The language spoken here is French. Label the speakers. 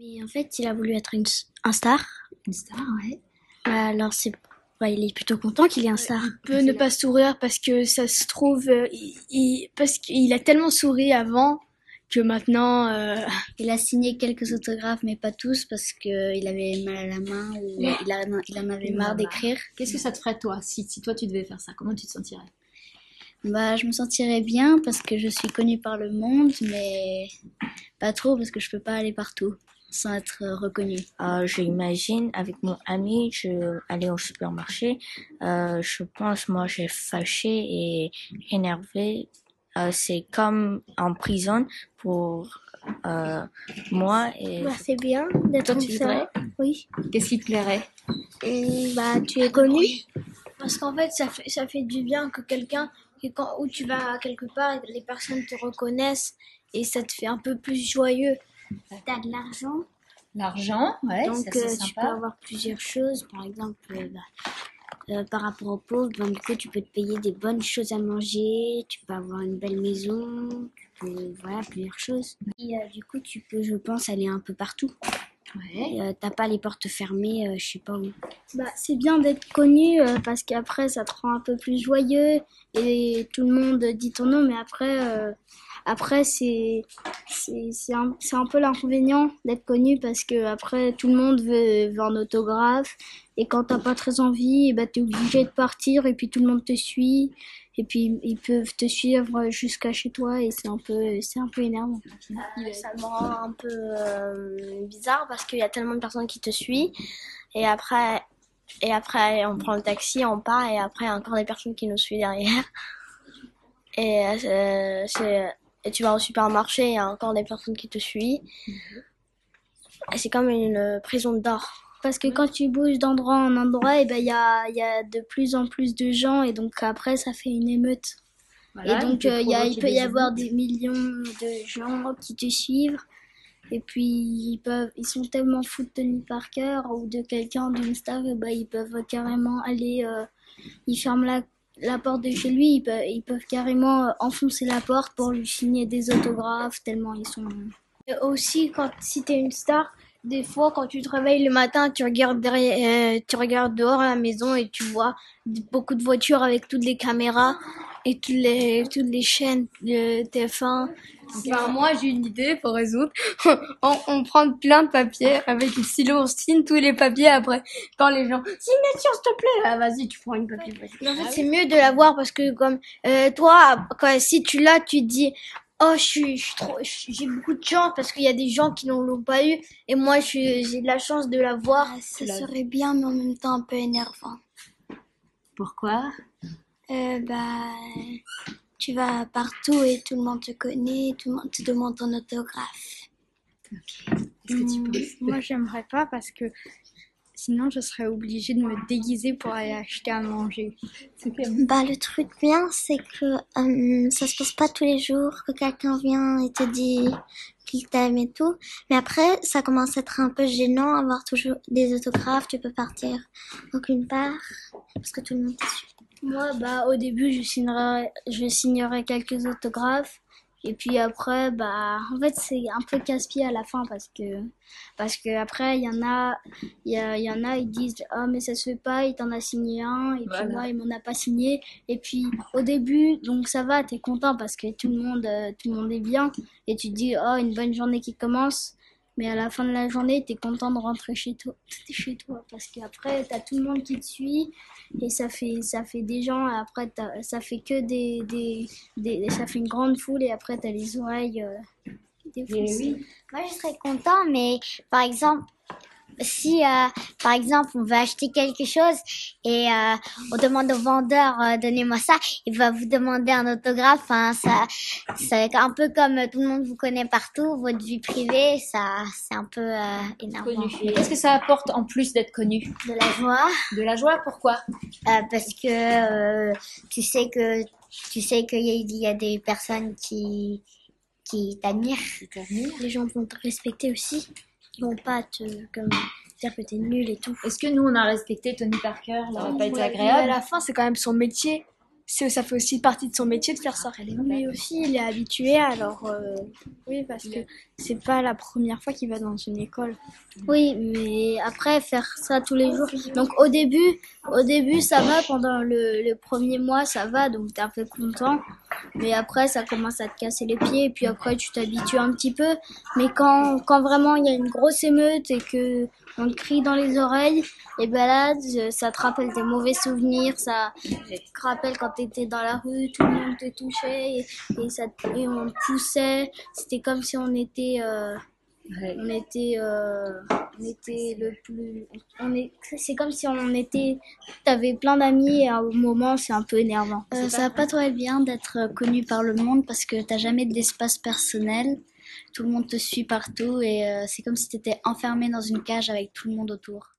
Speaker 1: Mais en fait, il a voulu être une, un star.
Speaker 2: Une star, ouais.
Speaker 1: Alors, c'est, il est plutôt content qu'il est un star.
Speaker 3: Il peut ne pas sourire parce que ça se trouve, euh, il, il- parce qu'il a tellement souri avant que maintenant, euh,
Speaker 1: Il a signé quelques autographes, mais pas tous, parce qu'il avait mal à la main ou il, a- il en avait marre. d'écrire.
Speaker 2: Qu'est-ce que ça te ferait, toi, si, si toi tu devais faire ça? Comment tu te sentirais?
Speaker 1: Bah, je me sentirais bien parce que je suis connue par le monde, mais pas trop parce que je peux pas aller partout sans être euh, reconnue.
Speaker 4: Euh, j'imagine avec mon ami, je aller au supermarché. Euh, je pense moi j'ai fâché et énervé. Euh, c'est comme en prison pour euh, moi et
Speaker 5: Bah, c'est bien d'être
Speaker 2: Toi, tu voudrais
Speaker 5: Oui.
Speaker 2: Qu'est-ce qui te plairait?
Speaker 5: Et, bah, tu es connu.
Speaker 3: parce qu'en fait, ça fait, ça fait du bien que quelqu'un, que quand, où tu vas quelque part, les personnes te reconnaissent et ça te fait un peu plus joyeux.
Speaker 1: T'as de l'argent,
Speaker 2: L'argent, ouais,
Speaker 1: donc
Speaker 2: ça, c'est
Speaker 1: euh, tu peux
Speaker 2: sympa.
Speaker 1: avoir plusieurs choses. Par exemple, euh, bah, euh, par rapport aux pauvres, ben, du coup, tu peux te payer des bonnes choses à manger, tu peux avoir une belle maison, tu peux, voilà, plusieurs choses. Et euh, du coup, tu peux, je pense, aller un peu partout.
Speaker 2: Ouais.
Speaker 1: Euh, T'as pas les portes fermées, euh, je sais pas où.
Speaker 5: Bah, c'est bien d'être connu euh, parce qu'après ça te rend un peu plus joyeux et tout le monde dit ton nom, mais après, euh, après c'est c'est un, un peu l'inconvénient d'être connu parce que après tout le monde veut, veut un autographe. Et quand t'as pas très envie, bah, t'es obligé de partir et puis tout le monde te suit. Et puis ils peuvent te suivre jusqu'à chez toi et c'est un peu c'est un peu énervant.
Speaker 6: Ça me rend un peu euh, bizarre parce qu'il y a tellement de personnes qui te suivent. Et après et après on prend le taxi, on part et après encore des personnes qui nous suivent derrière. Et euh, c'est et tu vas au supermarché, il y a encore des personnes qui te suivent. C'est comme une prison d'or.
Speaker 5: Parce que quand tu bouges d'endroit en endroit, et ben il y a, il y a de plus en plus de gens et donc après ça fait une émeute.
Speaker 2: Voilà,
Speaker 5: et donc euh, il y a, il
Speaker 2: provoquer
Speaker 5: peut y avoir des millions de gens qui te suivent et puis ils peuvent, ils sont tellement fous de Tony Parker ou de quelqu'un d'une star, et ben ils peuvent carrément aller, euh, ils ferment la la porte de chez lui, ils peuvent, carrément euh, enfoncer la porte pour lui signer des autographes tellement ils sont.
Speaker 3: Et aussi, quand, si t'es une star, des fois, quand tu te réveilles le matin, tu regardes derrière, euh, tu regardes dehors à la maison et tu vois beaucoup de voitures avec toutes les caméras et toutes les, toutes les chaînes de TF1. Enfin, moi, j'ai une idée pour résoudre. on, on prend plein de papiers avec une stylo, on signe tous les papiers après. Quand les gens, signature, s'il te plaît. Ah, vas-y, tu prends une papier. En fait, c'est mieux de l'avoir parce que comme, euh, toi, quand, si tu l'as, tu dis, Oh, je suis, je suis trop, j'ai beaucoup de chance parce qu'il y a des gens qui n'en l'ont pas eu et moi, je suis- j'ai de la chance de l'avoir.
Speaker 1: Ça serait bien, mais en même temps un peu énervant.
Speaker 2: Pourquoi?
Speaker 1: Euh, bah, tu vas partout et tout le monde te connaît, tout le monde te demande ton autographe.
Speaker 2: Est-ce que tu penses
Speaker 5: Moi, j'aimerais pas parce que sinon, je serais obligée de me déguiser pour aller acheter à manger.
Speaker 1: Bah, le truc bien, c'est que euh, ça se passe pas tous les jours que quelqu'un vient et te dit qu'il t'aime et tout. Mais après, ça commence à être un peu gênant, avoir toujours des autographes, tu peux partir aucune part parce que tout le monde te suit.
Speaker 5: Moi, bah, au début, je signerai, je signerai quelques autographes. Et puis après, bah, en fait, c'est un peu casse-pied à la fin parce que, parce que après, il y en a, il y, a- y en a, ils disent, ah, mais ça se fait pas, il t'en a signé un, et
Speaker 2: Voilà.
Speaker 5: puis moi, il m'en a pas signé. Et puis, au début, donc ça va, t'es content parce que tout le monde, euh, tout le monde est bien. Et tu te dis, oh, une bonne journée qui commence. Mais à la fin de la journée, t'es content de rentrer chez toi, chez toi parce qu'après, t'as tout le monde qui te suit et ça fait, ça fait des gens. et Après, ça fait que des, des, des, ça fait une grande foule et après, t'as les oreilles euh, défoncées.
Speaker 6: Moi, je serais content, mais par exemple, si, euh, par exemple, on veut acheter quelque chose et euh, on demande au vendeur, euh, donnez-moi ça, il va vous demander un autographe. Hein, ça, c'est un peu comme euh, tout le monde vous connaît partout, votre vie privée, ça, c'est un peu euh.
Speaker 2: Et Qu'est-ce que ça apporte en plus d'être connu?
Speaker 6: De la joie,
Speaker 2: De la joie, pourquoi?
Speaker 6: Euh, parce que euh, tu sais que tu sais qu'il y, y a des personnes qui qui t'admirent.
Speaker 5: Les gens vont te respecter aussi. Ils vont pas te comme, dire que t'es nul et tout.
Speaker 2: Est-ce que nous, on a respecté Tony Parker? Ça n'aurait pas été
Speaker 3: mais À
Speaker 2: agréable
Speaker 3: la fin, c'est quand même son métier.
Speaker 2: c'est ça fait aussi partie de son métier de faire ça.
Speaker 3: Lui aussi, il est habitué, alors euh, oui, parce que c'est pas la première fois qu'il va dans une école.
Speaker 5: Oui, mais après faire ça tous les jours. Donc au début, au début ça va pendant le, le premier mois, ça va, donc t'es un peu content. Mais après ça commence à te casser les pieds et puis après tu t'habitues un petit peu. Mais quand quand vraiment il y a une grosse émeute et que on te crie dans les oreilles, et ben là ça te rappelle des mauvais souvenirs, ça te rappelle quand t'étais dans la rue, tout le monde te touchait et, ça et on te poussait. C'était comme si on était euh, on était euh, on était le plus on est c'est comme si on était t'avais plein d'amis et à un moment c'est un peu énervant
Speaker 7: Euh, ça va pas trop être bien d'être euh, connu par le monde parce que t'as jamais d'espace personnel. Tout le monde te suit partout et euh, c'est comme si t'étais enfermé dans une cage avec tout le monde autour.